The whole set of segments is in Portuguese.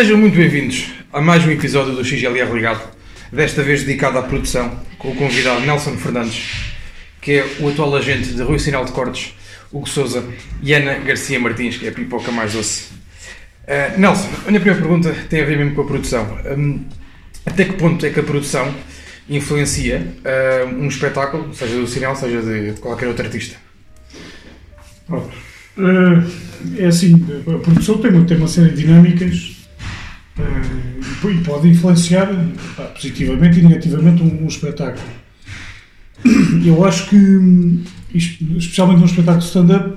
Sejam muito bem-vindos a mais um episódio do XLR Ligado, desta vez dedicado à produção, com o convidado Nelson Fernandes, que é o atual agente de Rui Sinal de Cortes, Hugo Souza e Ana Garcia Martins, que é a pipoca mais doce. Uh, Nelson, a minha primeira pergunta tem a ver mesmo com a produção. Um, até que ponto é que a produção influencia uh, um espetáculo, seja do Sinal, seja de qualquer outro artista? Uh, é assim, a produção tem, tem uma série de dinâmicas e pode influenciar pá, positivamente e negativamente um, um, espetáculo. Eu acho que, isto, especialmente num espetáculo de stand-up,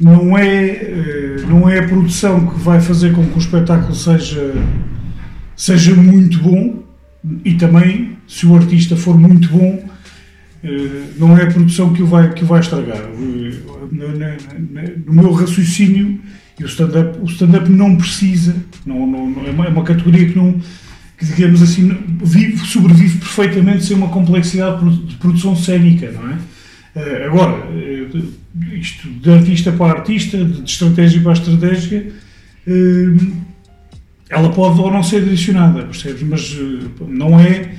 não é, uh, não é a produção que vai fazer com que o espetáculo seja, seja muito bom e também, se o artista for muito bom, não é a produção que o vai, que o vai estragar no meu raciocínio, e o stand-up stand não precisa, não, não, é, uma, é uma categoria que não, que digamos assim, vive, sobrevive perfeitamente sem uma complexidade de produção cénica, não é? Eh, agora, eh, isto de artista para artista, de estratégia para estratégia, eh, ela pode ou não ser adicionada, percebes? Mas não é.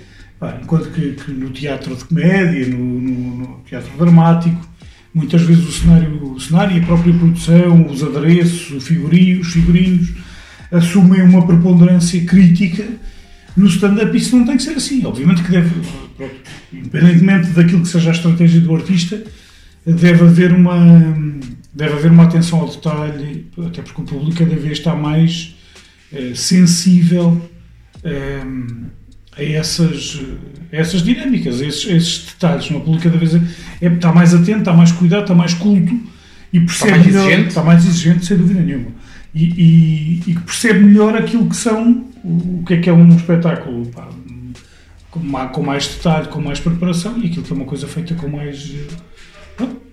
Enquanto que, que no teatro de comédia, no, no, no teatro dramático, Muitas vezes o cenário, o cenário e a própria produção, os adereços, os figurinos, assumem uma preponderância crítica. No stand-up isso não tem que ser assim. Obviamente que deve, independentemente daquilo que seja a estratégia do artista, deve haver uma, deve haver uma atenção ao detalhe, até porque o público cada vez está mais eh, sensível eh, a essas, a essas dinâmicas, a esses, a esses detalhes. Uma público cada vez é, está mais atento, está mais cuidado, está mais culto e percebe está mais melhor, exigente, está mais exigente sem dúvida nenhuma. E, e, e percebe melhor aquilo que são, o, o que é que é um espetáculo pá, com, mais, com mais detalhe, com mais preparação e aquilo que é uma coisa feita com mais.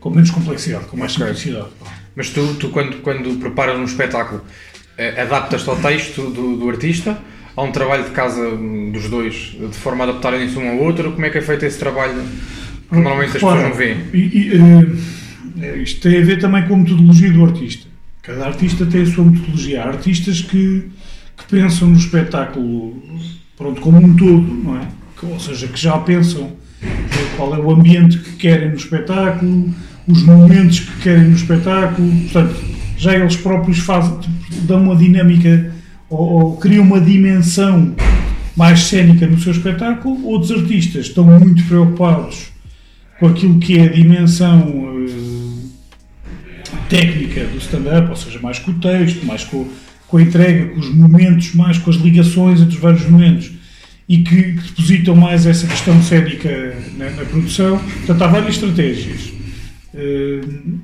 com menos complexidade, com mais okay. simplicidade. Mas tu, tu quando, quando preparas um espetáculo, eh, adaptas-te ao texto do, do artista há um trabalho de casa dos dois, de forma a adaptarem-se um ao outro? Como é que é feito esse trabalho normalmente as pessoas não veem? E, e, uh, isto tem a ver também com a metodologia do artista. Cada artista tem a sua metodologia. Há artistas que, que pensam no espetáculo pronto, como um todo, não é? Que, ou seja, que já pensam qual é o ambiente que querem no espetáculo, os momentos que querem no espetáculo, portanto, já eles próprios fazem, dão uma dinâmica ou, ou criam uma dimensão mais cénica no seu espetáculo, outros artistas estão muito preocupados com aquilo que é a dimensão uh, técnica do stand-up, ou seja, mais com o texto, mais com, com, a entrega, com os momentos, mais com as ligações entre os vários momentos e que, que depositam mais essa questão cénica na, na, produção. Portanto, há várias estratégias. Uh,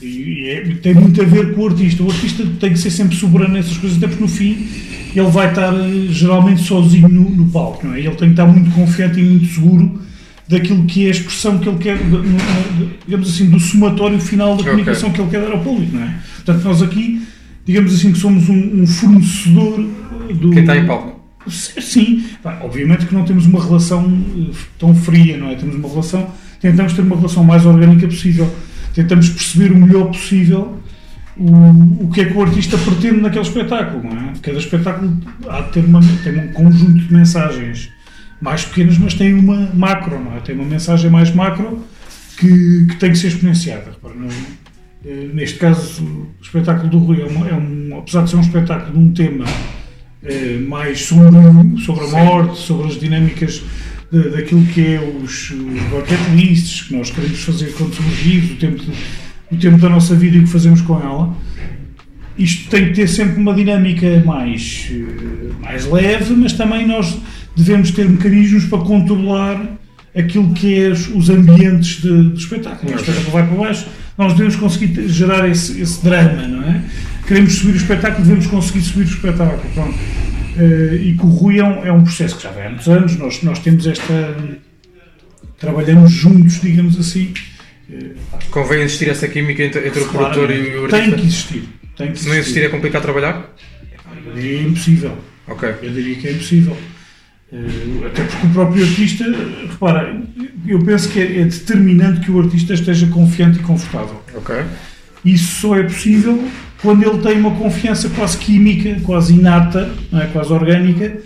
e, é, tem muito a ver com o artista. O artista tem que ser sempre soberano nessas coisas, até porque no fim ele vai estar eh, geralmente sozinho no, no palco, não é? Ele tem que estar muito confiante e muito seguro daquilo que é a expressão que ele quer, digamos assim, do somatório final da comunicação okay. que ele quer dar ao público, não é? Portanto, nós aqui, digamos assim, que somos um, um fornecedor do. Quem está em palco. Sim, obviamente que não temos uma relação eh, tão fria, não é? Temos uma relação, tentamos ter uma relação mais orgânica possível tentamos perceber o melhor possível o, o que é que o artista pretende naquele espetáculo. Não é? Cada espetáculo há de ter uma, tem um conjunto de mensagens mais pequenas, mas tem uma macro, não é? tem uma mensagem mais macro que, que tem que ser exponenciada. Eh, neste caso, o espetáculo do Rui é, uma, é um, apesar de ser um espetáculo de um tema é, mais sombrio, sobre a morte, sobre as dinâmicas de, daquilo que é os, os bucket lists que nós queremos fazer quando somos vivos, o tempo, de, o tempo da nossa vida e o que fazemos com ela. Isto tem que ter sempre uma dinâmica mais, eh, mais leve, mas também nós devemos ter mecanismos para controlar aquilo que é os ambientes de, do espetáculo. Espetáculo vai para baixo, nós devemos conseguir gerar esse, esse drama, não é? Queremos subir o espetáculo, devemos conseguir subir o espetáculo. Pronto. Uh, e que o Rui é um, é um, processo que já vem há muitos anos, nós, nós temos esta. trabalhamos juntos, digamos assim. Uh, Convém existir essa química entre, entre o produtor e o artista? Tem que existir. Tem que Se não existir, é complicado trabalhar? Eu diria impossível. Ok. Eu diria que é impossível. Uh, até porque o próprio artista, repara, eu penso que é, é, determinante que o artista esteja confiante e confortável. Ok. Isso só é possível quando ele tem uma confiança quase química, quase inata, é? quase orgânica,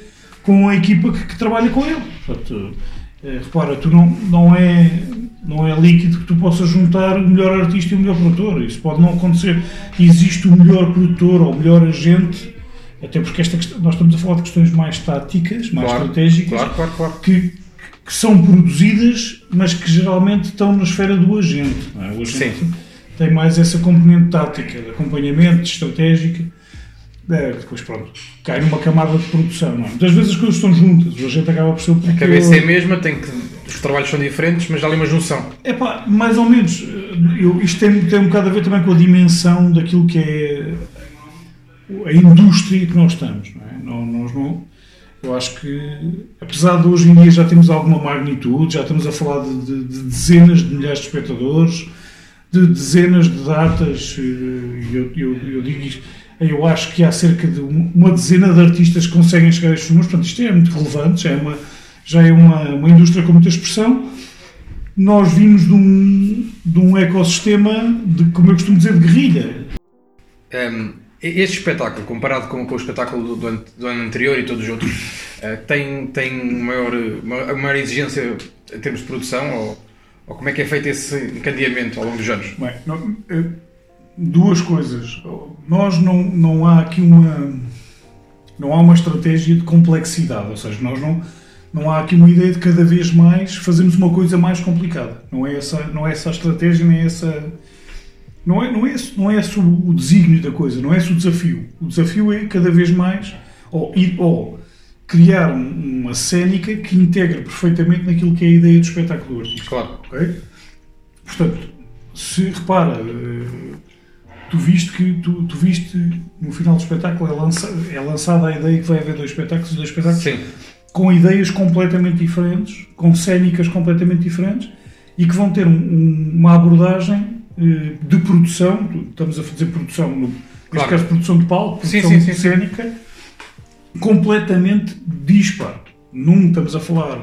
com a equipa que, que trabalha com ele. Portanto, eh, repara, tu não, não, é, não é líquido que tu possas juntar o melhor artista e o melhor produtor. Isso pode não acontecer. Existe o melhor produtor ou o melhor agente, até porque esta questão- nós estamos a falar de questões mais táticas, mais Claro, estratégicas, Claro, claro, que, que são produzidas, mas que geralmente estão na esfera do agente. é? O agente Sim. Tem mais essa componente tática, de acompanhamento, de estratégica. É, depois, pronto, cai numa camada de produção. Não é? Muitas vezes as coisas estão juntas, o agente acaba por ser o A cabeça é a mesma, tem que, os trabalhos são diferentes, mas há ali uma junção. É pá, mais ou menos. Eu, isto tem, tem um bocado a ver também com a dimensão daquilo que é a indústria que nós estamos. Não é? Não- nós não, eu acho que, apesar de hoje em dia já temos alguma magnitude, já estamos a falar de, de- de dezenas de milhares de espectadores, de dezenas de datas, eh, eu, eu, eu digo isto, eu acho que há cerca de um- uma dezena de artistas que conseguem chegar a estes números, portanto isto é muito relevante, já é uma, já é uma, uma indústria com muita expressão, nós vimos de um, de um ecossistema de, como eu costumo dizer, de guerrilha. Um, este espetáculo, comparado com, com o espetáculo do, do ano, anterior e todos os outros, uh, tem, tem maior, uma, maior exigência em termos de produção? Ou, ou como é que é feito esse encadeamento ao longo dos anos? Bem, não- eh, duas coisas. Nós não, não há aqui uma não há uma estratégia de complexidade, ou seja, nós não não há aqui uma ideia de cada vez mais fazermos uma coisa mais complicada. Não é essa não é essa a estratégia nem essa não é não é esse, não é esse o, o desígnio da coisa, não é esse o desafio. O desafio é cada vez mais ou, ou criar um- uma cénica que integre perfeitamente naquilo que é a ideia do espetáculo artístico. Claro. Ok? Portanto, se repara, eh, tu viste que tu, tu viste no final do espetáculo é, lança, é lançada a ideia que vai haver dois espetáculos, dois espetáculos Sim. com ideias completamente diferentes, com cénicas completamente diferentes e que vão ter um- um- uma abordagem eh, de produção, estamos a fazer produção, no, neste Claro. caso produção de palco, produção sim, sim, sim. cénica, completamente dispar. Não estamos a falar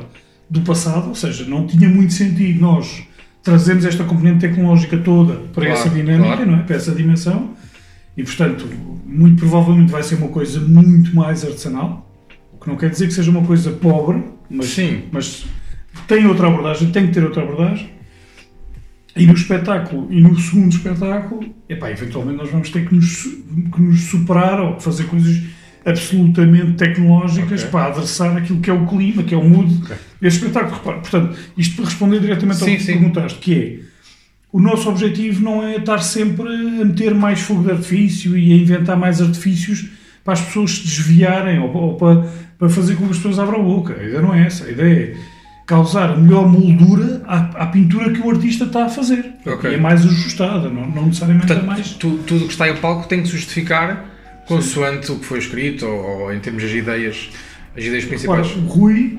do passado, ou seja, não tinha muito sentido nós trazermos esta componente tecnológica toda para Claro, essa dinâmica, claro. não é? para essa dimensão, e portanto, muito provavelmente vai ser uma coisa muito mais artesanal, o que não quer dizer que seja uma coisa pobre, mas, Sim. mas tem outra abordagem, tem que ter outra abordagem. E no espetáculo, e no segundo espetáculo, epá, eventualmente nós vamos ter que nos, que nos superar ou fazer coisas absolutamente tecnológicas Ok. para adressar aquilo que é o clima, que é o mood Ok. deste espetáculo. Portanto, isto para responder diretamente ao Sim, que sim. perguntaste, que é o nosso objetivo não é estar sempre a meter mais fogo de artifício e a inventar mais artifícios para as pessoas se desviarem ou, ou para, para fazer com que as pessoas abram a boca. A ideia não é essa. A ideia é causar a melhor moldura à, à pintura que o artista está a fazer. Ok. E é mais ajustada, não, não necessariamente é Portanto, mais. tu- tudo o que está em palco tem que se justificar consoante o que foi escrito ou, ou em termos das ideias, as ideias principais. o Rui,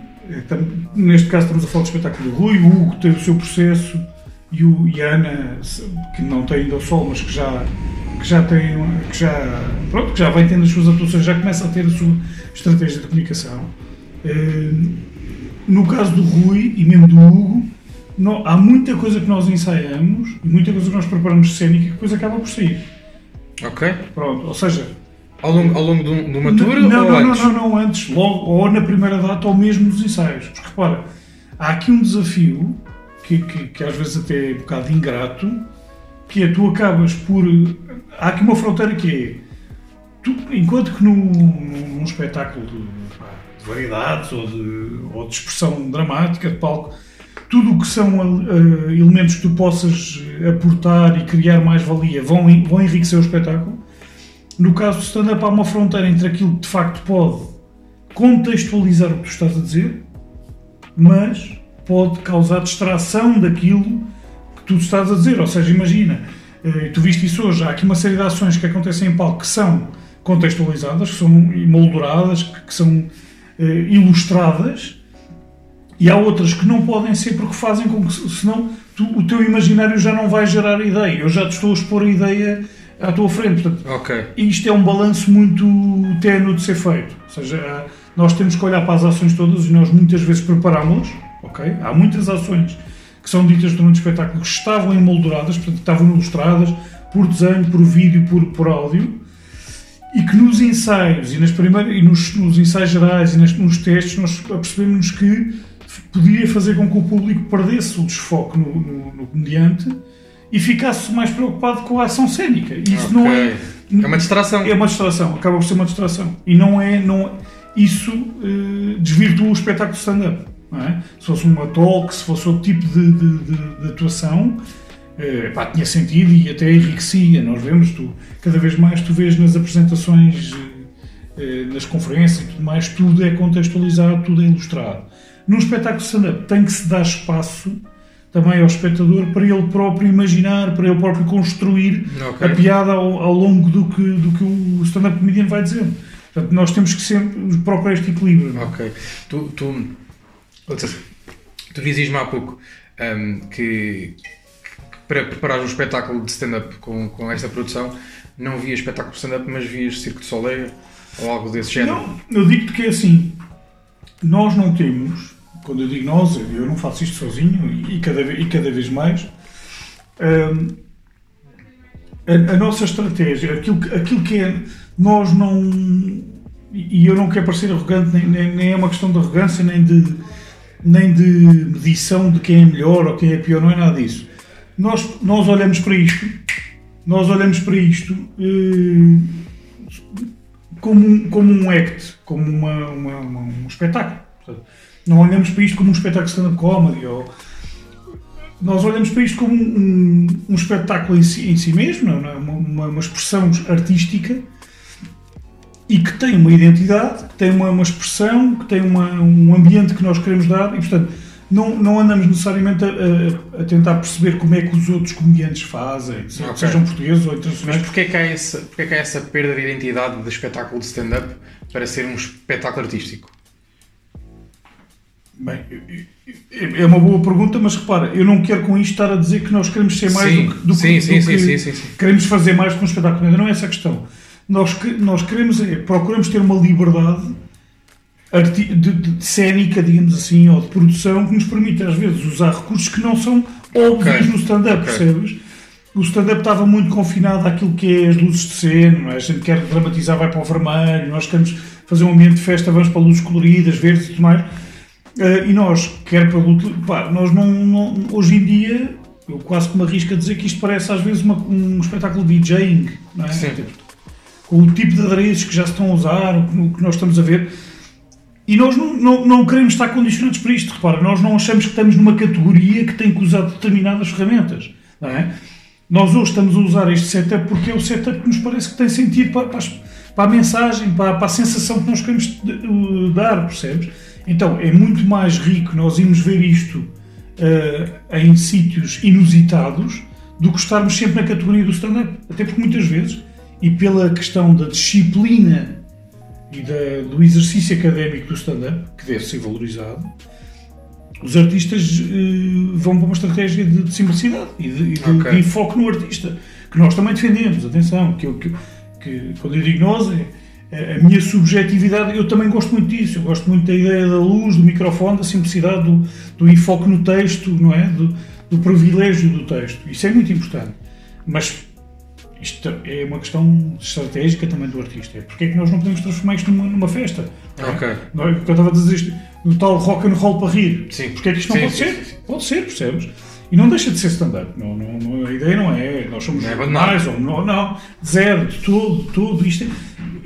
tam- neste caso estamos a falar do espetáculo do Rui, o Hugo tem o seu processo e, o, e a Ana, que não tem ainda o sol, mas que já, que já tem, que já, pronto, que já vai tendo as suas atuações, já começa a ter a sua estratégia de comunicação. Eh, No caso do Rui e mesmo do Hugo, não- há muita coisa que nós ensaiamos e muita coisa que nós preparamos cénica que depois acaba por sair. Ok? Pronto, ou seja, Ao longo, ao longo de, um- de uma tour não, ou não, antes? Não, não, não, antes, logo, ou na primeira data, ou mesmo nos ensaios. Porque repara, há aqui um desafio que, que, que às vezes até é um bocado ingrato, que é tu acabas por. Há aqui uma fronteira que é. Tu, enquanto que num, num, espetáculo de, de variedades ou de, ou de expressão dramática, de palco, tudo o que são eh, elementos que tu possas aportar e criar mais valia vão, vão enriquecer o espetáculo. No caso do stand-up, há uma fronteira entre aquilo que de facto pode contextualizar o que tu estás a dizer, mas pode causar distração daquilo que tu estás a dizer. Ou seja, imagina, eh, tu viste isso hoje, há aqui uma série de ações que acontecem em palco que são contextualizadas, que são emolduradas, que, que são eh, ilustradas, e há outras que não podem ser porque fazem com que, senão, tu, o teu imaginário já não vai gerar ideia. Eu já te estou a expor a ideia à tua frente. Portanto, Ok. e isto é um balanço muito ténue de ser feito. Ou seja, há- nós temos que olhar para as ações todas e nós muitas vezes preparámos-las. ok? Há muitas ações que são ditas durante o espetáculo que estavam emolduradas, portanto, estavam ilustradas, por desenho, por vídeo, por, por áudio, e que nos ensaios e, nas primeiras, e nos, nos ensaios gerais e nas, nos testes nós percebemos que podia fazer com que o público perdesse o desfoque no, no, no comediante e ficasse mais preocupado com a ação cênica. Isso Ok. não é. É uma distração. É uma distração, acaba por ser uma distração. E não é. Não, isso eh, desvirtua o espetáculo de stand-up. é? Se fosse uma talk, se fosse outro tipo de, de- de- de atuação, eh, pá, tinha sentido e até enriquecia. Nós vemos, tu, cada vez mais tu vês nas apresentações, eh, eh, nas conferências e tudo mais, tudo é contextualizado, tudo é ilustrado. Num espetáculo de stand-up tem que se dar espaço também ao espectador para ele próprio imaginar, para ele próprio construir Ok. a piada ao, ao longo do que, do que o stand-up comedian vai dizendo. Portanto, nós temos que sempre procurar este equilíbrio. Ok. Tu, tu, tu dizias-me há pouco que, que para preparar um espetáculo de stand-up com, com esta produção não vias espetáculo de stand-up, mas vias Circo de Soleil ou algo desse género. Não, eu digo-te que é assim, nós não temos, quando eu digo nós, eu não faço isto sozinho e, e cada, e cada vez mais, hum, a, a nossa estratégia, aquilo, aquilo que é, nós não, e e eu não quero parecer arrogante, nem, nem, nem é uma questão de arrogância, nem de, nem de medição de quem é melhor ou quem é pior, não é nada disso. Nós, nós olhamos para isto, nós olhamos para isto eh, como um, como um act, como uma, uma- uma- um espetáculo. Portanto, não olhamos para isto como um espetáculo de stand-up comedy. Ou, nós olhamos para isto como um, um- espetáculo em si, em si mesmo, não é? uma, uma- expressão artística e que tem uma identidade, que tem uma, uma expressão, que tem uma- um ambiente que nós queremos dar e, portanto, não, não andamos necessariamente a, a- a tentar perceber como é que os outros comediantes fazem, se- Ok. sejam portugueses ou Mas internacionais. porquê que, há essa, porquê que há essa perda de identidade de espetáculo de stand-up para ser um espetáculo artístico? Bem, é uma boa pergunta, mas repara, eu não quero com isto estar a dizer que nós queremos ser mais Sim, do que, do que- sim, do sim, que sim, sim, sim, sim. queremos fazer mais com um espetáculo. Não é essa a questão. Nós, que- nós queremos, é, procuramos ter uma liberdade arti- de, de, de cénica, digamos assim, ou de produção que nos permite às vezes usar recursos que não são óbvios Ok, no stand-up, ok. percebes? O stand-up estava muito confinado àquilo que é as luzes de cena, é? a gente quer dramatizar, vai para o vermelho, nós queremos fazer um ambiente de festa, vamos para luzes coloridas, verdes e tudo mais. Eh, e nós, quer para luto, pá, nós não, não- hoje em dia, eu quase que me arrisco a dizer que isto parece às vezes uma- um espetáculo de DJing, não é? Sim. Tipo, com o tipo de adereços que já se estão a usar, o que, nós estamos a ver. E nós não, não, não queremos estar condicionados para isto. Repara, nós não achamos que estamos numa categoria que tem que usar determinadas ferramentas. Não é? Nós hoje estamos a usar este setup porque é o setup que nos parece que tem sentido para, para, as- para a mensagem, para, para a sensação que nós queremos uh, dar, percebes? Então é muito mais rico nós irmos ver isto uh, em sítios inusitados do que estarmos sempre na categoria do stand-up. Até porque muitas vezes, e pela questão da disciplina e da- do exercício académico do stand-up, que deve ser valorizado, os artistas eh, vão para uma estratégia de, de simplicidade e de, de- Ok. de enfoque no artista, que nós também defendemos, atenção, que, eu- que, que quando eu digo nós, é a minha subjetividade, eu também gosto muito disso, eu gosto muito da ideia da luz, do microfone, da simplicidade, do, do enfoque no texto, não é? Do, do privilégio do texto, isso é muito importante, mas isto é uma questão estratégica também do artista. É porque é que nós não podemos transformar isto numa, numa festa? não é? Ok. Não é? Eu estava a dizer isto, no tal rock and roll para rir. Sim. Porque é que isto não Sim, pode sim, ser? sim. Pode ser, percebes? E não deixa de ser stand-up. Não, não, não- a ideia não é, nós somos Não é mais ou não, não, zero, de todo, tudo isto. é-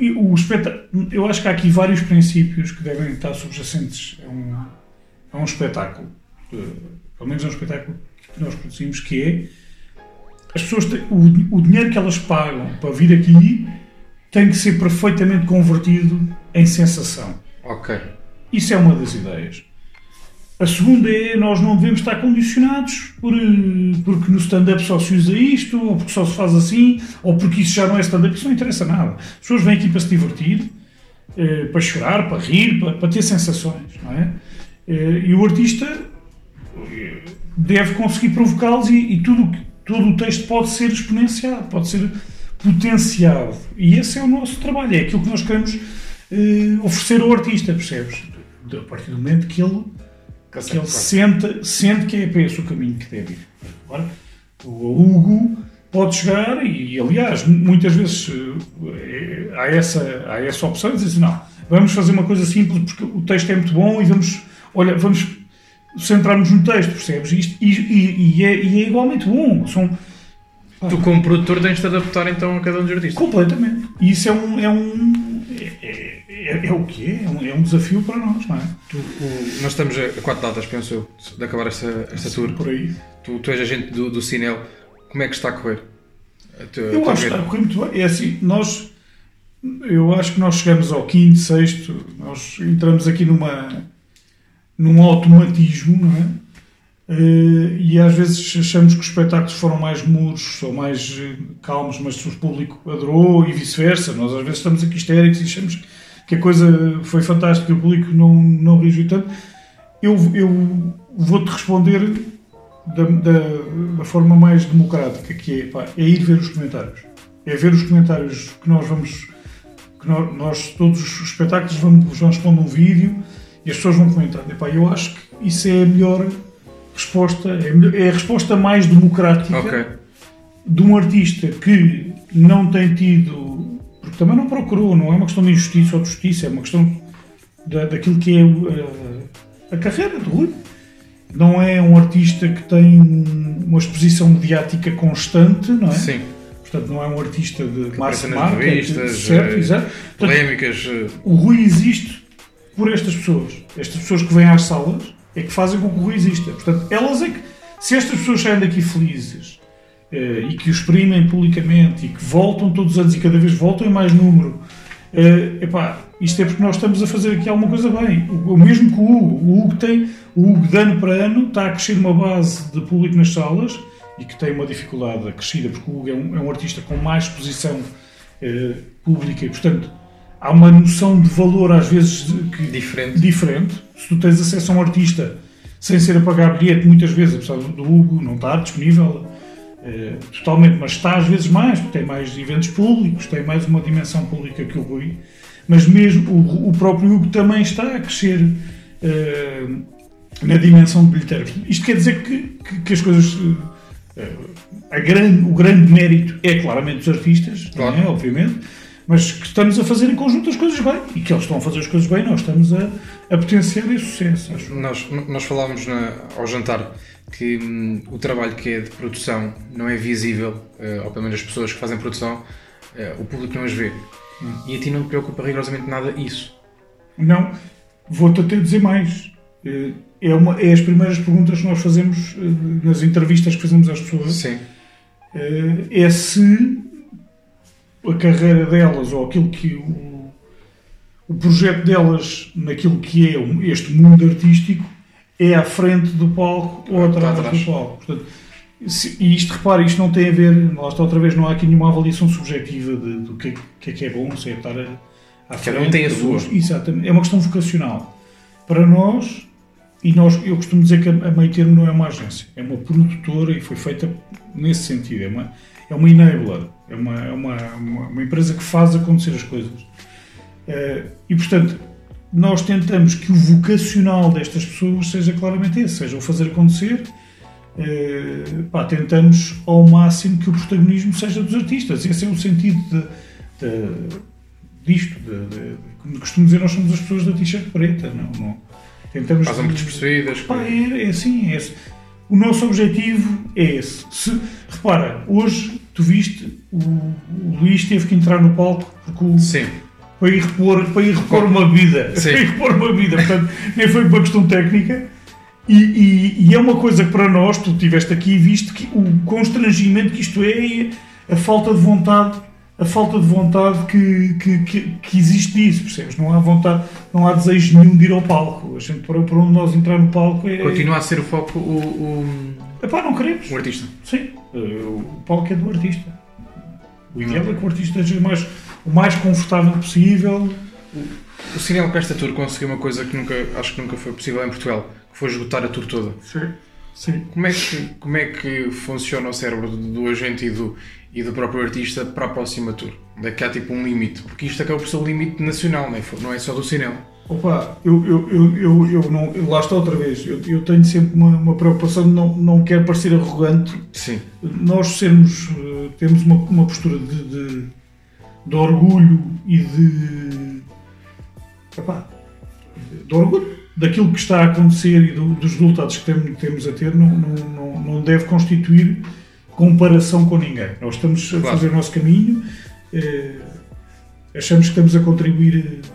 e o espetáculo, eu acho que há aqui vários princípios que devem estar subjacentes a um, a um espetáculo. Eh, Pelo menos é um espetáculo que nós produzimos, que é as pessoas têm, o, o dinheiro que elas pagam para vir aqui tem que ser perfeitamente convertido em sensação. Ok. Isso é uma das ideias. A segunda é nós não devemos estar condicionados por, eh, porque no stand-up só se usa isto, ou porque só se faz assim, ou porque isso já não é stand-up. Isso não interessa nada. As pessoas vêm aqui para se divertir, eh, para chorar, para rir, para, para ter sensações. Não é? Eh, E o artista deve conseguir provocá-los e, e tudo, todo o texto pode ser exponenciado, pode ser potenciado. E esse é o nosso trabalho, é aquilo que nós queremos oferecer ao artista, percebes? A partir do momento que ele, que ele sente, sente que é para esse o caminho que deve ir. Agora, o Hugo pode chegar e, aliás, muitas vezes eh, há essa, há essa opção de dizer assim, não, vamos fazer uma coisa simples porque o texto é muito bom e vamos, olha, vamos centrar-nos no texto, percebes? Isto, e, e, e, é, e é igualmente bom. São, Tu, como produtor, tens de adaptar então a cada um dos artistas. Completamente. E isso é um. É, um, é, é, é o que é? É um, desafio para nós, não é? Tu, o, nós estamos a quatro datas, penso eu, de acabar esta, esta tour. Por aí. Tu, tu és agente do, do Cinel. Como é que está a correr? A tua, eu acho que está a correr muito bem. É assim, nós. Eu acho que nós chegamos ao quinto, sexto, nós entramos aqui numa. num automatismo, não é? Uh, e às vezes achamos que os espetáculos foram mais muros ou mais uh, calmos, mas o público adorou e vice-versa. Nós às vezes estamos aqui histéricos e achamos que a coisa foi fantástica e o público não, não reagiu tanto. Eu, eu vou-te responder da, da, da, forma mais democrática, que é, pá, é ir ver os comentários. É ver os comentários que nós vamos. que nós, nós todos os espetáculos vamos, vamos pondo um vídeo e as pessoas vão comentar. E, pá, eu acho que isso é a melhor resposta, é, é a resposta mais democrática okay. de um artista que não tem tido, também não procurou, não é uma questão de injustiça ou de justiça, é uma questão da, daquilo que é a, eh, a carreira do Rui. Não é um artista que tem uma exposição mediática constante, não é? Sim. Portanto, não é um artista de que massa marca. Revistas, certo, exato. Polémicas. Eh, o Rui existe por estas pessoas. Estas pessoas que vêm às salas é que fazem com que o Rui exista. Portanto, elas é que, se estas pessoas saem daqui felizes e que o exprimem publicamente e que voltam todos os anos e cada vez voltam em mais número, eh, epá, isto é porque nós estamos a fazer aqui alguma coisa bem. O, mesmo que o Hugo. O Hugo tem, o Hugo de ano para ano está a crescer uma base de público nas salas e que tem uma dificuldade acrescida porque o Hugo é um, é um artista com mais exposição eh, pública e, portanto, há uma noção de valor às vezes que, diferente. diferente. Se tu tens acesso a um artista sem ser a pagar bilhete, muitas vezes, apesar do Hugo não estar disponível eh, totalmente, mas está às vezes mais, porque tem mais eventos públicos, tem mais uma dimensão pública que o Rui, mas mesmo o, o próprio Hugo também está a crescer eh, na dimensão de bilheteiro. Isto quer dizer que, que, que as coisas. Eh, grande, o grande mérito é claramente dos artistas, claro. é? obviamente, mas que estamos a fazer em conjunto as coisas bem e que eles estão a fazer as coisas bem, nós estamos a, a potenciar esse sucesso. Nós, nós falávamos na, ao jantar que hum, o trabalho que é de produção não é visível, uh, ou pelo menos as pessoas que fazem produção, uh, o público não as vê. Hum. E a ti não te preocupa rigorosamente nada isso? Não, vou-te até dizer mais. Uh, é, uma, é as primeiras perguntas que nós fazemos nas entrevistas que fazemos às pessoas. Sim. é se a carreira delas ou aquilo que o, o projeto delas naquilo que é este mundo artístico é à frente do palco ou atrás, do palco. Portanto, se, e isto, repare, isto não tem a ver, lá está outra vez, não há aqui nenhuma avaliação subjetiva de, do que, que é que é bom, se é estar a, à frente. Cada um tem a sua. Exatamente. É uma questão vocacional. Para nós, e nós, eu costumo dizer que a, a Meio Termo não é uma agência, é uma produtora e foi feita nesse sentido. É uma, é uma enabler, é uma, é uma, uma, uma empresa que faz acontecer as coisas. Uh, e, portanto, nós tentamos que o vocacional destas pessoas seja claramente esse, seja o fazer acontecer. Uh, pá, tentamos ao máximo que o protagonismo seja dos artistas. Esse é o sentido de, de, disto. De, de, como costumo dizer, nós somos as pessoas da t-shirt preta. Não, não. Tentamos. Fazem muito despercebidas. Pá, é, é assim, é esse. O nosso objetivo é esse. Se, repara, hoje tu viste, o, o, Luís teve que entrar no palco porque o, Sim. Para ir repor, para ir repor uma vida. Sim. Para ir repor uma vida. Portanto, nem foi uma questão técnica. E, e, e, é uma coisa que para nós, tu estiveste aqui e viste que o constrangimento que isto é, a falta de vontade a falta de vontade que, que, que, que, existe disso, percebes? Não há vontade, não há desejo nenhum de ir ao palco. A gente, para, para onde nós entrar no palco é. Continua a ser o foco o. o... Epá, não queremos. O artista. Sim, eh, o palco é do artista. O ideal é que o artista esteja mais, o mais confortável possível. O, Cinema Pesta Tour conseguiu uma coisa que nunca, acho que nunca foi possível em Portugal, que foi esgotar a tour toda. Sim. Sim. Como é que, como é que funciona o cérebro do, do agente e do, e do próprio artista para a próxima tour? Onde é que há tipo um limite? Porque isto acaba por ser o limite nacional, não é, não é só do cinema. Opa, eu, eu, eu, eu, eu não, eu- lá está outra vez, eu, eu tenho sempre uma, uma preocupação de não, não quero parecer arrogante, Sim. nós sermos, eh, temos uma, uma postura de, de, de orgulho e de, epá, de orgulho daquilo que está a acontecer e do- dos resultados que tem- temos a ter, não, não, não, não deve constituir comparação com ninguém. Nós estamos a Claro. fazer o nosso caminho, eh, achamos que estamos a contribuir eh,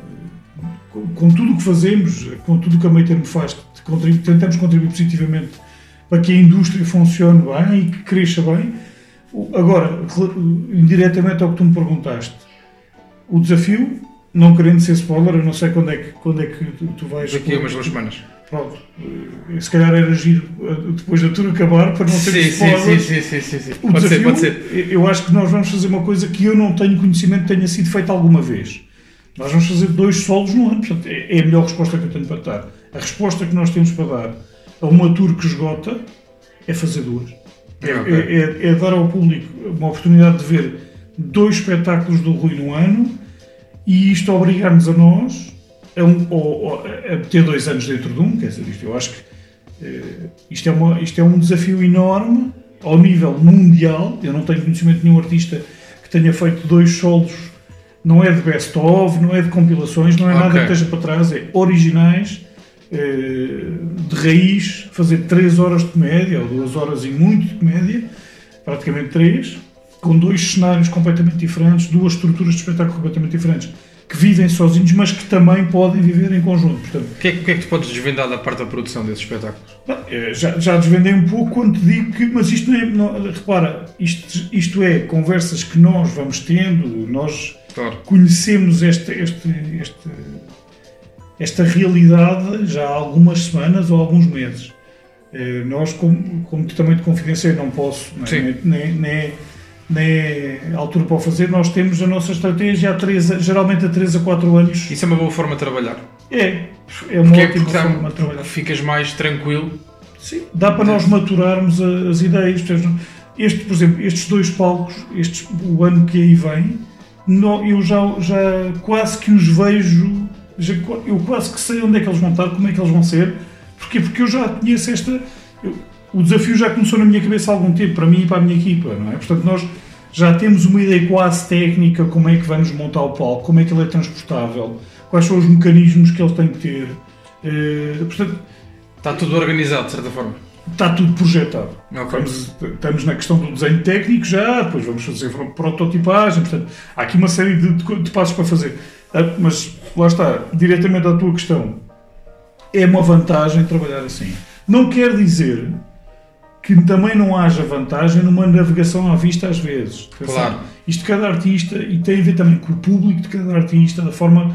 com, com tudo o que fazemos, com tudo o que a Meio Termo faz, contribu- tentamos contribuir positivamente para que a indústria funcione bem e que cresça bem. Agora, indiretamente ao que tu me perguntaste, o desafio, não querendo ser spoiler, eu não sei quando é que, quando é que tu, tu vais. Daqui a umas duas semanas. Pronto, eh, se calhar era giro eh, depois da tour acabar para não ter Sim, sim, spoilers. sim, sim, sim. O Pode ser, desafio, pode ser. eu acho que nós vamos fazer uma coisa que eu não tenho conhecimento que tenha sido feita alguma vez. Nós vamos fazer dois solos no ano, portanto, é é a melhor resposta que eu tenho para dar. A resposta que nós temos para dar a uma tour que esgota é fazer duas. É, é- é- é dar ao público uma oportunidade de ver dois espetáculos do Rui no ano e isto obrigar-nos a nós a, um- ou a ter dois anos dentro de um. Quer dizer, isto, eu acho que eh, isto, é uma, isto é um desafio enorme ao nível mundial. Eu não tenho conhecimento de nenhum artista que tenha feito dois solos. Não é de best-of, não é de compilações, não é nada Ok. que esteja para trás, é originais, de raiz, fazer três horas de comédia, ou duas horas e muito de comédia, praticamente três, com dois cenários completamente diferentes, duas estruturas de espetáculo completamente diferentes, que vivem sozinhos, mas que também podem viver em conjunto. Portanto, O que, é, que- o que é que tu podes desvendar da parte da produção desses espetáculos? Eh, Já, já desvendei um pouco quando te digo que, mas isto não é, não- repara, isto, isto é conversas que nós vamos tendo, nós Claro. conhecemos este, este, este- esta realidade já há algumas semanas ou alguns meses. Eh, Nós, como, como também te confidenciei, não posso, é? Nem, nem, nem, nem é a altura para o fazer, nós temos a nossa estratégia há três, a- geralmente há 3 a 4 anos. Isso é uma boa forma de trabalhar. É, é uma Porque, é- ótima porque, forma de trabalhar. ficas mais tranquilo. Sim, dá para nós maturarmos as ideias. Este, por exemplo, estes dois palcos, estes, o ano que aí vem, eu já, já quase que os vejo, eu quase que sei onde é que eles vão estar, como é que eles vão ser. Porquê? Porque eu já conheço esta. eu- o desafio já começou na minha cabeça há algum tempo, para mim e para a minha equipa, não é? Portanto, nós já temos uma ideia quase técnica como é que vamos montar o palco, como é que ele é transportável, quais são os mecanismos que ele tem que ter. Eh, portanto, Está tudo organizado, de certa forma. está tudo projetado. Ok. Vamos- estamos na questão do desenho técnico já, depois vamos fazer prototipagem, portanto, há aqui uma série de, de- de passos para fazer. Ah, Mas lá está, diretamente à tua questão, é uma vantagem trabalhar assim. Não quer dizer que também não haja vantagem numa navegação à vista às vezes. Claro. Isto de cada artista, e tem a ver também com o público de cada artista, da forma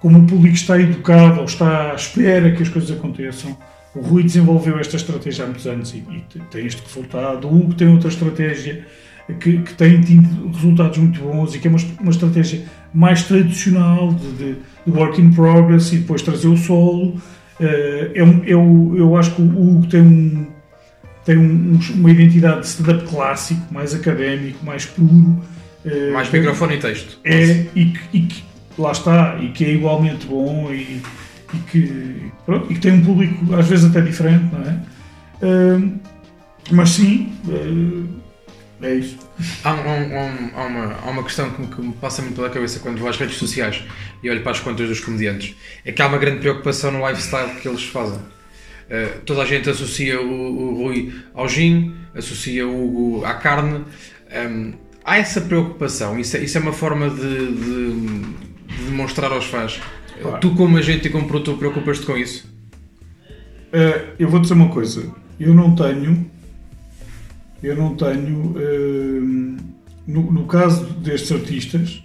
como o público está educado ou está à espera que as coisas aconteçam. O Rui desenvolveu esta estratégia há muitos anos e, e tem este resultado. O Hugo tem outra estratégia que, que tem tido resultados muito bons e que é uma, uma estratégia mais tradicional de, de, work in progress e depois trazer o solo. Eh, é eu, eu acho que o Hugo tem um, tem um- uma identidade de stand-up clássico, mais académico, mais puro. eh, Mais tem- microfone e texto. é, e, que, e que lá está, e que é igualmente bom e, e que, pronto, e que tem um público às vezes até diferente, não é? Ahm, mas sim, eh, é isso. Há, um- um- há uma, há uma questão que, me- que me passa muito pela cabeça quando vou às redes sociais e olho para as contas dos comediantes. É que há uma grande preocupação no lifestyle que eles fazem. Uh, toda a gente associa o, o Rui ao gin, associa o Hugo à carne. Um, há essa preocupação, isso é, isso é uma forma de, de- de demonstrar aos fãs. Claro. Tu, como agente e como produtor, preocupas-te com isso? Eh, eu vou dizer uma coisa, eu não tenho, eu não tenho, ahm, no, no caso destes artistas,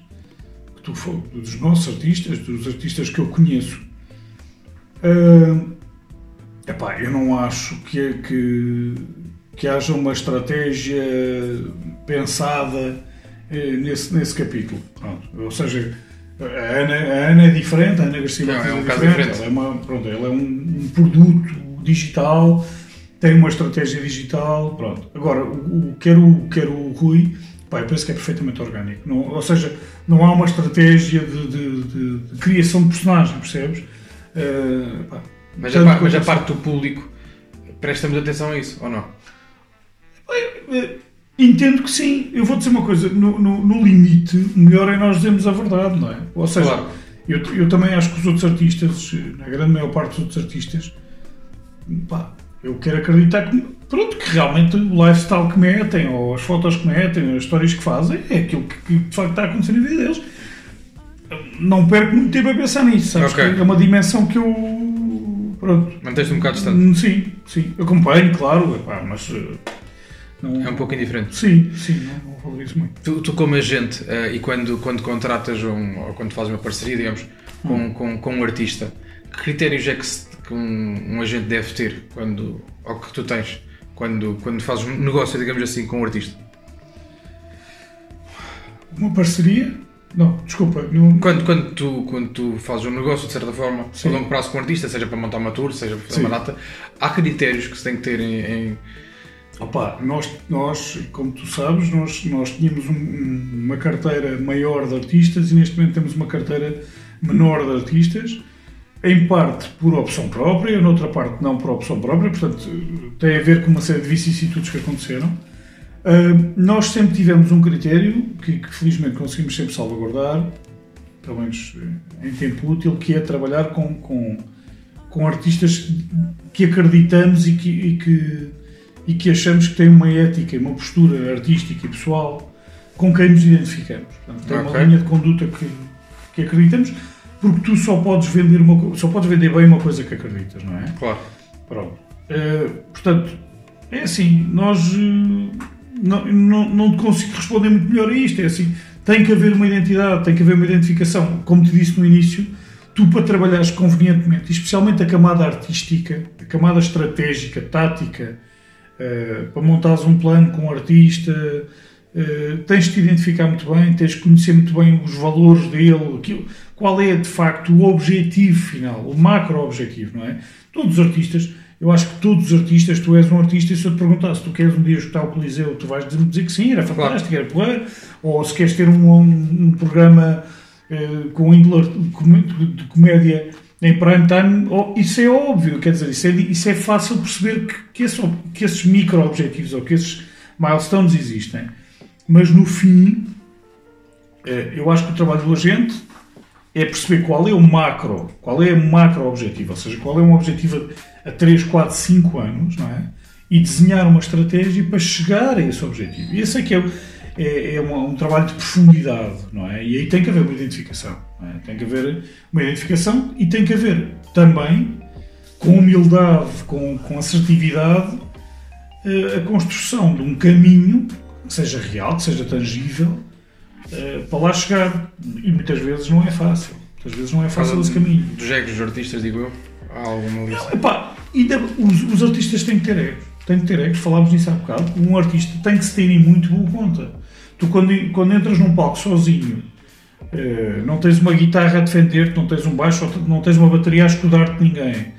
tu dos nossos artistas, dos artistas que eu conheço, ahm, epá, eu não acho que, é que, que haja uma estratégia pensada eh, nesse, nesse capítulo. Pronto. Ou seja, a Ana, a Ana é diferente, a Ana Garcia Não, é um é caso diferente. diferente. Ela é, uma, pronto, ela é um, um produto digital, tem uma estratégia digital. Pronto. Agora, o, o, quer, o, quer o Rui, pá, eu penso que é perfeitamente orgânico. Não, ou seja, não há uma estratégia de, de- de- de criação de personagem, percebes? Uh, pá, mas, a, mas a parte do público presta-me atenção a isso, ou não? Entendo que sim. Eu vou dizer uma coisa: no, no, no limite, o melhor é nós dizermos a verdade, não é? Ou seja, claro. eu, eu também acho que os outros artistas, na grande maior parte dos outros artistas, pá, eu quero acreditar que, pronto, que realmente o lifestyle que metem, ou as fotos que metem, as histórias que fazem, é aquilo que, que de facto está a acontecer na vida deles. Não perco muito tempo a pensar nisso, sabes? Okay. é uma dimensão que eu. Pronto. Manteste um bocado distante? Sim, sim. Acompanho, claro, epá, mas eh, não... É um pouco indiferente. Sim, sim, não, não valorizo muito. Tu, tu como agente, uh, e quando, quando contratas um, ou quando fazes uma parceria, digamos, com, hum. com, com um artista, que critérios é que, se, que um, um, agente deve ter quando, ou que tu tens quando, quando fazes um negócio, digamos assim, com um artista? Uma parceria? Não, desculpa. Não... Quando, quando, tu, quando tu fazes um negócio, de certa forma, Sim. a longo prazo com um artista, seja para montar uma tour, seja para fazer Sim. uma data, há critérios que se tem que ter em, em Opa, nós, nós, como tu sabes, nós, nós tínhamos um, uma carteira maior de artistas e neste momento temos uma carteira menor de artistas, em parte por opção própria, noutra parte não por opção própria, portanto tem a ver com uma série de vicissitudes que aconteceram. Uh, nós sempre tivemos um critério que, que, felizmente conseguimos sempre salvaguardar, pelo menos em tempo útil, que é trabalhar com, com, com artistas que acreditamos e que, e que e que achamos que tem uma ética uma postura artística e pessoal com quem nos identificamos. Portanto, tem okay. uma linha de conduta que, que acreditamos, porque tu só podes vender uma só podes vender bem uma coisa que acreditas, não é? Claro. Pronto. Uh, portanto, é assim, nós uh, não, não, não consigo responder muito melhor a isto. É assim, tem que haver uma identidade, tem que haver uma identificação. Como te disse no início, tu para trabalhares convenientemente, especialmente a camada artística, a camada estratégica, tática, Uh, para montares um plano com um artista, uh, tens de te identificar muito bem, tens de conhecer muito bem os valores dele, aquilo, qual é de facto o objetivo final, o macro-objetivo, não é? Todos os artistas, eu acho que todos os artistas, tu és um artista e se eu te perguntar se tu queres um dia escutar o Coliseu, tu vais dizer que sim, era fantástico, claro. era porra, ou se queres ter um, um, um programa uh, com índole de comédia em prime time, oh, isso é óbvio, quer dizer, isso é, isso é fácil perceber que, que, esse, que esses micro-objetivos ou que esses milestones existem. Mas no fim, eh, eu acho que o trabalho do agente é perceber qual é o macro, qual é o macro-objetivo, ou seja, qual é um objetivo a 3, 4, 5 anos, não é? E desenhar uma estratégia para chegar a esse objetivo. E esse é que é é, é um, um, trabalho de profundidade, não é? E aí tem que haver uma identificação. É? Tem que haver uma identificação e tem que haver também, com humildade, com, com assertividade, eh, a construção de um caminho que seja real, que seja tangível, eh, para lá chegar. E muitas vezes não é fácil. Muitas vezes não é fácil esse caminho. Dos egos dos artistas, digo eu? Há alguma lista? Não, epá, ainda, os, os artistas têm que ter egos. Têm que ter egos, falámos nisso há bocado. Um artista tem que se ter em muito boa conta. Tu, quando, quando entras num palco sozinho, eh, não tens uma guitarra a defender-te, não tens um baixo, não tens uma bateria a escudar-te ninguém.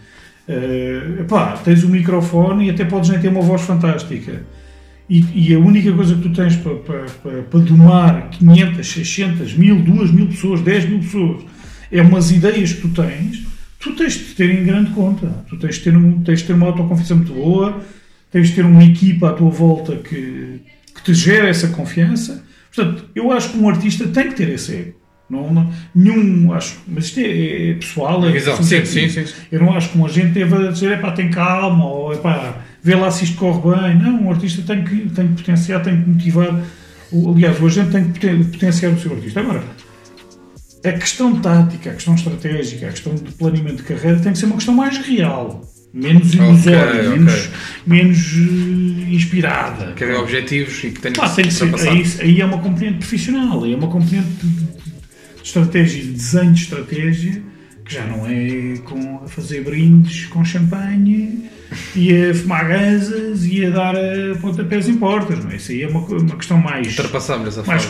Uh, epá, tens um microfone e até podes nem ter uma voz fantástica. E, e a única coisa que tu tens para, para, para, para domar 500, 600, 1000, 2000 pessoas, 10 mil pessoas é umas ideias que tu tens, tu tens de ter em grande conta. Tu tens de ter, um, tens de ter uma autoconfiança muito boa, tens de ter uma equipa à tua volta que, que te gera essa confiança. Portanto, eu acho que um artista tem que ter esse ego. Não, não, nenhum, acho, mas isto é, é pessoal. É, Exato, sim, sim, sim, Eu não acho que um agente deva dizer, é pá, tem calma, ou é pá, vê lá se isto corre bem. Não, um artista tem que, tem que potenciar, tem que motivar. O, aliás, o agente tem que potenciar o seu artista. Agora, a questão tática, a questão estratégica, a questão de planeamento de carreira tem que ser uma questão mais real menos ilusória, okay, menos, okay. menos uh, inspirada. Que haver objetivos e que tenha Pá, que, tem que ser, aí, aí, é uma componente profissional, aí é uma componente de estratégia, de desenho de estratégia, que já não é com, a fazer brindes com champanhe e a fumar gansas e a dar a pontapés em portas. Não é? Isso aí é uma, uma questão mais. Ultrapassamos essa mais.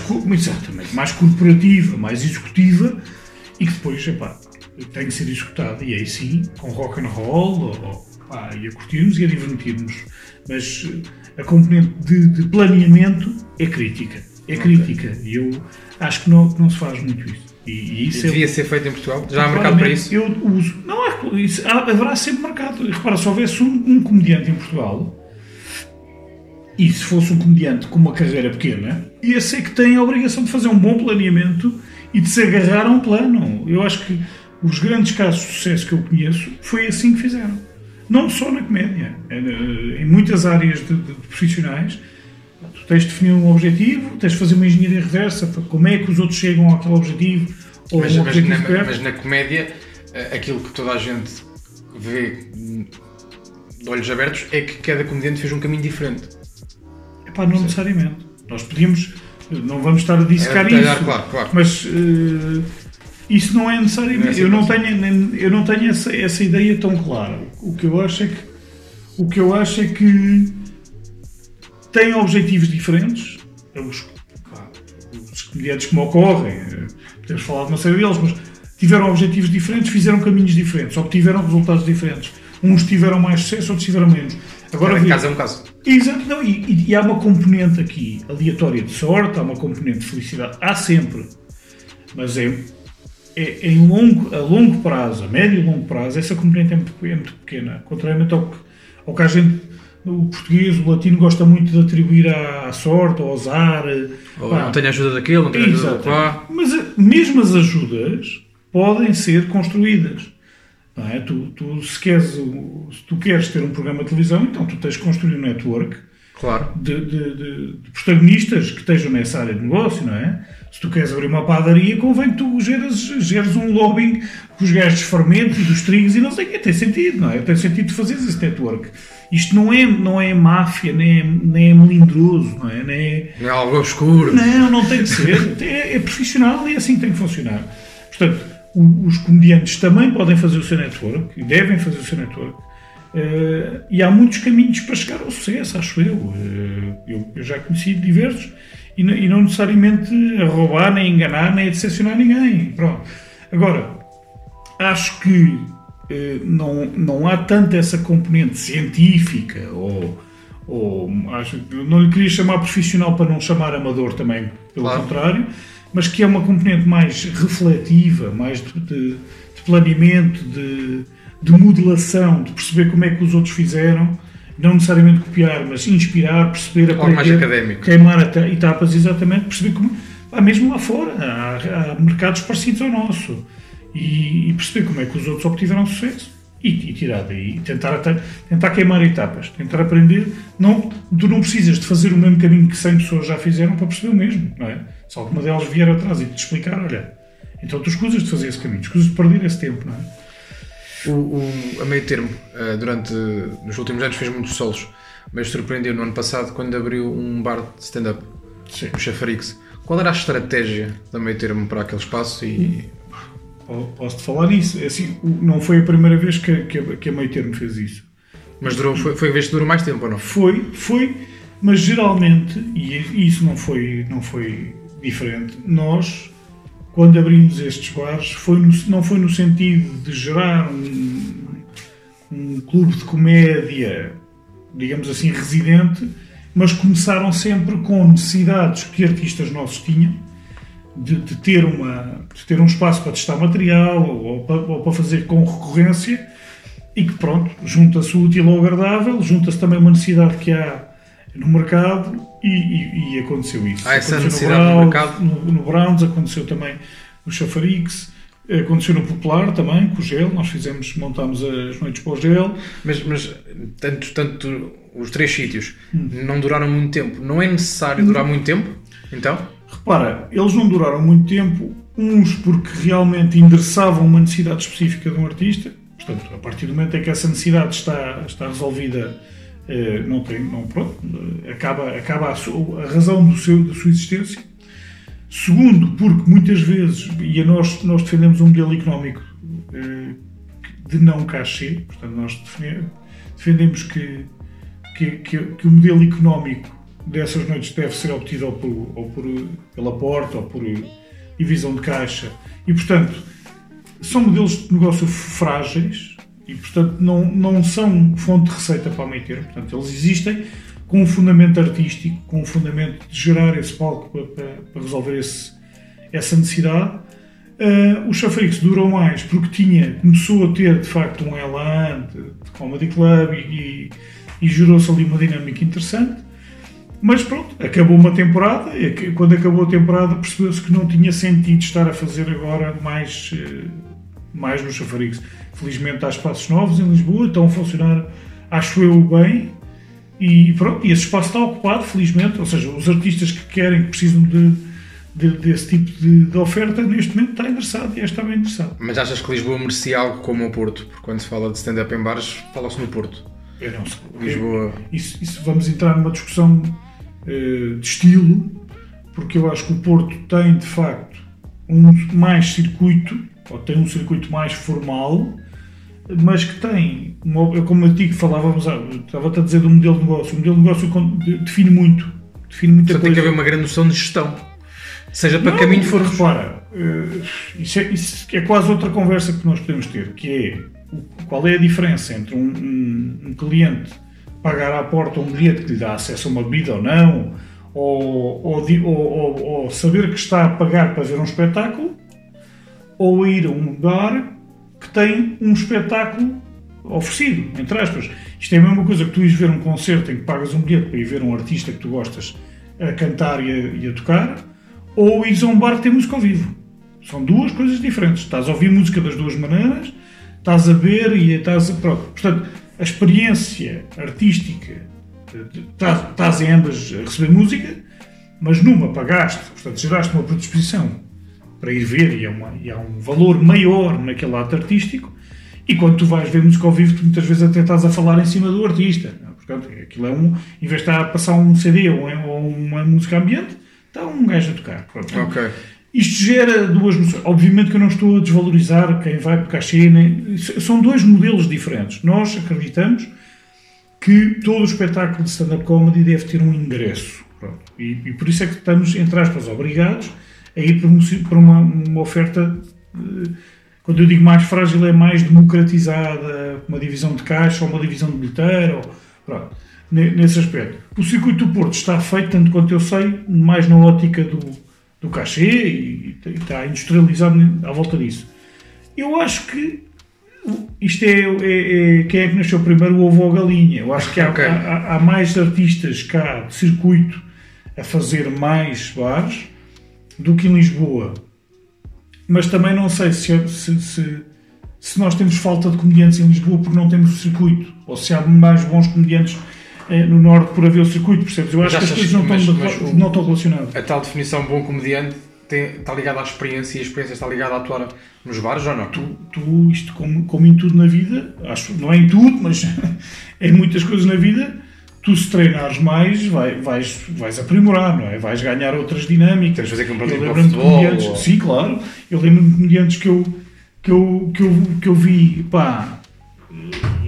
Exatamente, mais corporativa, mais executiva e que depois, epá, tem que ser executado, e aí sim, com rock and roll, ou, pá, e a curtirmos e a divertirmos. Mas eh, a componente de, de planeamento é crítica. É crítica. Okay. E eu acho que não, não se faz muito isso. E, e isso E é- devia ser feito em Portugal? Já há mercado para isso? Eu uso. Não, é, isso, há- haverá sempre mercado. Repara, se houvesse um, um comediante em Portugal, e se fosse um comediante com uma carreira pequena, esse é que tem a obrigação de fazer um bom planeamento e de se agarrar a um plano. Eu acho que os grandes casos de sucesso que eu conheço foi assim que fizeram. Não só na comédia, é, em muitas áreas de, de- de profissionais. Tens de definir um objetivo, tens de fazer uma engenharia reversa, como é que os outros chegam àquele objetivo, ou Mas, um mas objetivo na, mas na comédia, eh, aquilo que toda a gente vê de olhos abertos é que cada comediante fez um caminho diferente. Epá, não necessariamente. Nós podíamos, não vamos estar a dissecar É, isso, claro, claro. mas eh, isso não é necessariamente. É assim eu, não tenho, eu não tenho essa, essa ideia tão clara. O que eu acho é que o que eu acho é que têm objetivos diferentes. Os, pá, os comediantes que me ocorrem, eh, podemos falar de uma série deles, mas tiveram objetivos diferentes, fizeram caminhos diferentes, obtiveram resultados diferentes. Uns tiveram mais sucesso, outros tiveram menos. Agora, Cada vê- caso é um caso. Exato, não, e, e- e há uma componente aqui aleatória de sorte, há uma componente de felicidade, há sempre, mas é, é- em longo, a longo prazo, a médio e longo prazo, essa componente é muito, é muito pequena, contrariamente ao que, ao que a gente, o português, o latino, gosta muito de atribuir à, sorte, ao azar. Ou pá. não tenho ajuda daquele, não tenho ajuda do quá. Mas eh, mesmo as ajudas podem ser construídas. Não é? tu, tu, se, queres, se tu queres ter um programa de televisão, então tu tens de construir um network Claro. de, de- de- de protagonistas que estejam nessa área de negócio, não é? Se tu queres abrir uma padaria, convém que tu geres, geres um lobbying com os gajos dos fermentos e dos trigos e não sei o quê. Tem sentido, não é? Tem sentido de fazeres esse network. Isto não é, não é máfia, nem é, nem é melindroso, não é? Nem é é algo obscuro. não, não tem que ser. É, é profissional e é assim que tem que funcionar. Portanto, o- os comediantes também podem fazer o seu network e devem fazer o seu network. Eh, e há muitos caminhos para chegar ao sucesso, acho eu. Eh, eu, eu já conheci diversos e, não- e não necessariamente a roubar, nem a enganar, nem a decepcionar ninguém. Pronto. Agora, acho que não, não há tanto essa componente científica ou, ou acho, não lhe queria chamar profissional para não chamar amador também, pelo Claro. contrário, mas que é uma componente mais refletiva, mais de, de- de planeamento, de, de modelação, de perceber como é que os outros fizeram, não necessariamente copiar, mas inspirar, perceber, mais aprender, académico. queimar eta- etapas, exatamente, perceber como, pá, mesmo lá fora, há, há mercados parecidos ao nosso, e, e perceber como é que os outros obtiveram sucesso. E, e tirar daí, e tentar, tentar queimar etapas, tentar aprender. Não, tu não precisas de fazer o mesmo caminho que 100 pessoas já fizeram para perceber o mesmo, não é? Se alguma delas vier atrás e te explicar, olha, então tu escusas de fazer esse caminho, escusas de perder esse tempo, não é? O, o- a meio termo, eh, durante, nos últimos anos fez muitos solos, mas surpreendeu no ano passado quando abriu um bar de stand-up, o Chafarix. Qual era a estratégia da meio termo para aquele espaço e Posso-te falar nisso. É Assim, não foi a primeira vez que, que, a- que a Meio Termo fez isso. Mas durou, foi, foi a vez que durou mais tempo ou não? Foi, foi, mas geralmente, e isso não foi, não foi diferente, nós, quando abrimos estes bares, foi no- não foi no sentido de gerar um, um clube de comédia, digamos assim, residente, mas começaram sempre com necessidades que artistas nossos tinham, de, de ter, uma, de ter um espaço para testar material ou, ou para, ou para fazer com recorrência e que pronto, junta-se o útil ao agradável, junta-se também uma necessidade que há no mercado e, e- e aconteceu isso. Há essa Aconteceu necessidade no Browns, mercado? No, no Browns, aconteceu também no Chafarix, aconteceu no Popular também, com o gel, nós fizemos, montámos as noites para o gel. Mas, mas tanto, tanto os três sítios não duraram muito tempo. Não é necessário durar muito tempo? Então? Repara, eles não duraram muito tempo, uns porque realmente endereçavam uma necessidade específica de um artista, portanto, a partir do momento em que essa necessidade está, está resolvida, eh, não tem, não, pronto, eh, acaba, acaba a, a razão do seu, da sua existência. Segundo, porque muitas vezes, e nós, nós defendemos um modelo económico eh, de não cachê, portanto, nós defendemos que, que, que, que o modelo económico dessas noites deve ser obtido ou, por, ou por, pela porta ou por divisão de caixa e, portanto, são modelos de negócio frágeis e, portanto, não, não são fonte de receita para a meio termo. Portanto, eles existem com um fundamento artístico, com um fundamento de gerar esse palco para, para- para resolver esse- essa necessidade. Uh, o Chafrix durou mais porque tinha, começou a ter de facto um elan de, de comedy club e, e, e gerou-se ali uma dinâmica interessante. Mas pronto, acabou uma temporada e quando acabou a temporada percebeu-se que não tinha sentido estar a fazer agora mais, uh, mais no Chafrix. Felizmente há espaços novos em Lisboa, estão a funcionar, acho eu, bem. E pronto, e esse espaço está ocupado, felizmente. Ou seja, os artistas que querem, que precisam de de, desse tipo de, de, oferta, neste momento está interessado e está bem interessado. Mas achas que Lisboa merecia algo como o Porto? Porque quando se fala de stand-up em bares, fala-se no Porto. Eu não sei. Lisboa. Isso, isso vamos entrar numa discussão de estilo, porque eu acho que o Porto tem de facto um mais circuito, ou tem um circuito mais formal, mas que tem, uma, como eu digo, falávamos, estava a dizer do modelo de negócio, o modelo de negócio define muito. Define muita Só coisa. tem que haver uma grande noção de gestão. Seja para não, caminho for. Repara, uh, isso, é, isso é quase outra conversa que nós podemos ter, que é qual é a diferença entre um, um, um cliente pagar à porta um bilhete que lhe dá acesso a uma bebida ou não, ou, ou, ou, ou, saber que está a pagar para ver um espetáculo, ou ir a um bar que tem um espetáculo oferecido, entre aspas. Isto é a mesma coisa que tu ires ver um concerto em que pagas um bilhete para ir ver um artista que tu gostas a cantar e a, e a tocar, ou ires a um bar que tem música ao vivo. São duas coisas diferentes. Estás a ouvir música das duas maneiras, estás a ver e estás a. Pronto. Portanto, a experiência artística, estás, estás em ambas a receber música, mas numa pagaste, portanto, geraste uma predisposição para ir ver e há, uma, e há um valor maior naquele ato artístico. E quando tu vais ver música ao vivo, tu muitas vezes até estás a falar em cima do artista. Portanto, aquilo é um. Em vez de estar a passar um CD ou uma música ambiente, está um gajo a tocar. Pronto. Ok. Isto gera duas noções. Obviamente que eu não estou a desvalorizar quem vai por cachê. Nem... São dois modelos diferentes. Nós acreditamos que todo o espetáculo de stand-up comedy deve ter um ingresso. E, e, por isso é que estamos, entre aspas, obrigados a ir para uma, uma oferta, eh, quando eu digo mais frágil, é mais democratizada, uma divisão de caixa ou uma divisão de bilheteira. Ou, pronto nesse aspecto. O circuito do Porto está feito, tanto quanto eu sei, mais na ótica do, do cachê e, e está industrializado à volta disso. Eu acho que isto é, é, é, quem é que nasceu primeiro, o ovo ou a galinha. Eu acho que há, okay. há, há, mais artistas cá de circuito a fazer mais bares do que em Lisboa. Mas também não sei se, se, se, se nós temos falta de comediantes em Lisboa porque não temos circuito, ou se há mais bons comediantes no Norte por haver o circuito, percebes? Eu acho que as coisas não, mas, estão, mas, não estão relacionadas. A tal definição bom comediante tem, está ligada à experiência e a experiência está ligada a atuar nos bares ou não? Tu, tu isto como, como em tudo na vida, acho, não é em tudo, mas em muitas coisas na vida, tu se treinares mais vai, vais, vais aprimorar, não é? Vais ganhar outras dinâmicas. Tens fazer comportamento para futebol? Ou... Sim, claro. Eu lembro-me de comediantes que eu, que, eu, que, eu, que eu vi pá,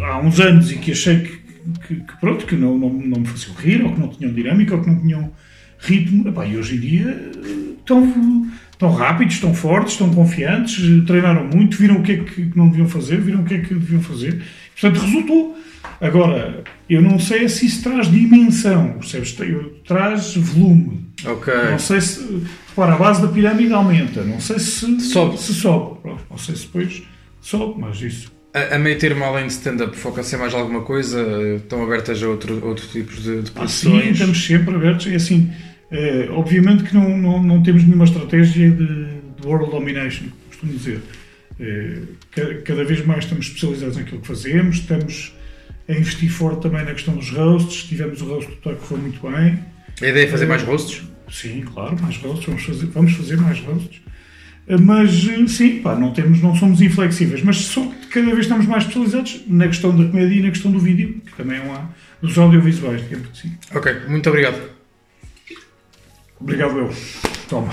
há uns anos e que achei que que, que, pronto, que não, não, não me faziam rir, ou que não tinham dinâmica, ou que não tinham ritmo. Epá, e hoje em dia estão, estão rápidos, estão fortes, estão confiantes, treinaram muito, viram o que é que não deviam fazer, viram o que é que deviam fazer. Portanto, resultou. Agora, eu não sei se isso traz dimensão, percebes? Traz volume. Ok. Não sei se. Repara, a base da pirâmide aumenta. Não sei se sobe. Se sobe. Não sei se depois sobe, mas isso. A, a meio termo, além de stand-up, foca-se em mais alguma coisa? Estão abertas a outro, outros tipos de, de posições? Ah, sim, estamos sempre abertos. É assim, é, obviamente que não, não, não temos nenhuma estratégia de, de world domination, costumo dizer. É, cada vez mais estamos especializados naquilo que fazemos, estamos a investir forte também na questão dos roasts. Tivemos o roast do Toque que foi muito bem. A ideia é fazer mais roasts? Sim, claro, mais roasts. Vamos fazer, vamos fazer mais roasts. Mas sim, pá, não, temos, não somos inflexíveis, mas só, cada vez estamos mais especializados na questão da comédia e na questão do vídeo, que também é uma dos audiovisuais, digamos assim. Ok, muito obrigado. Obrigado eu. Toma.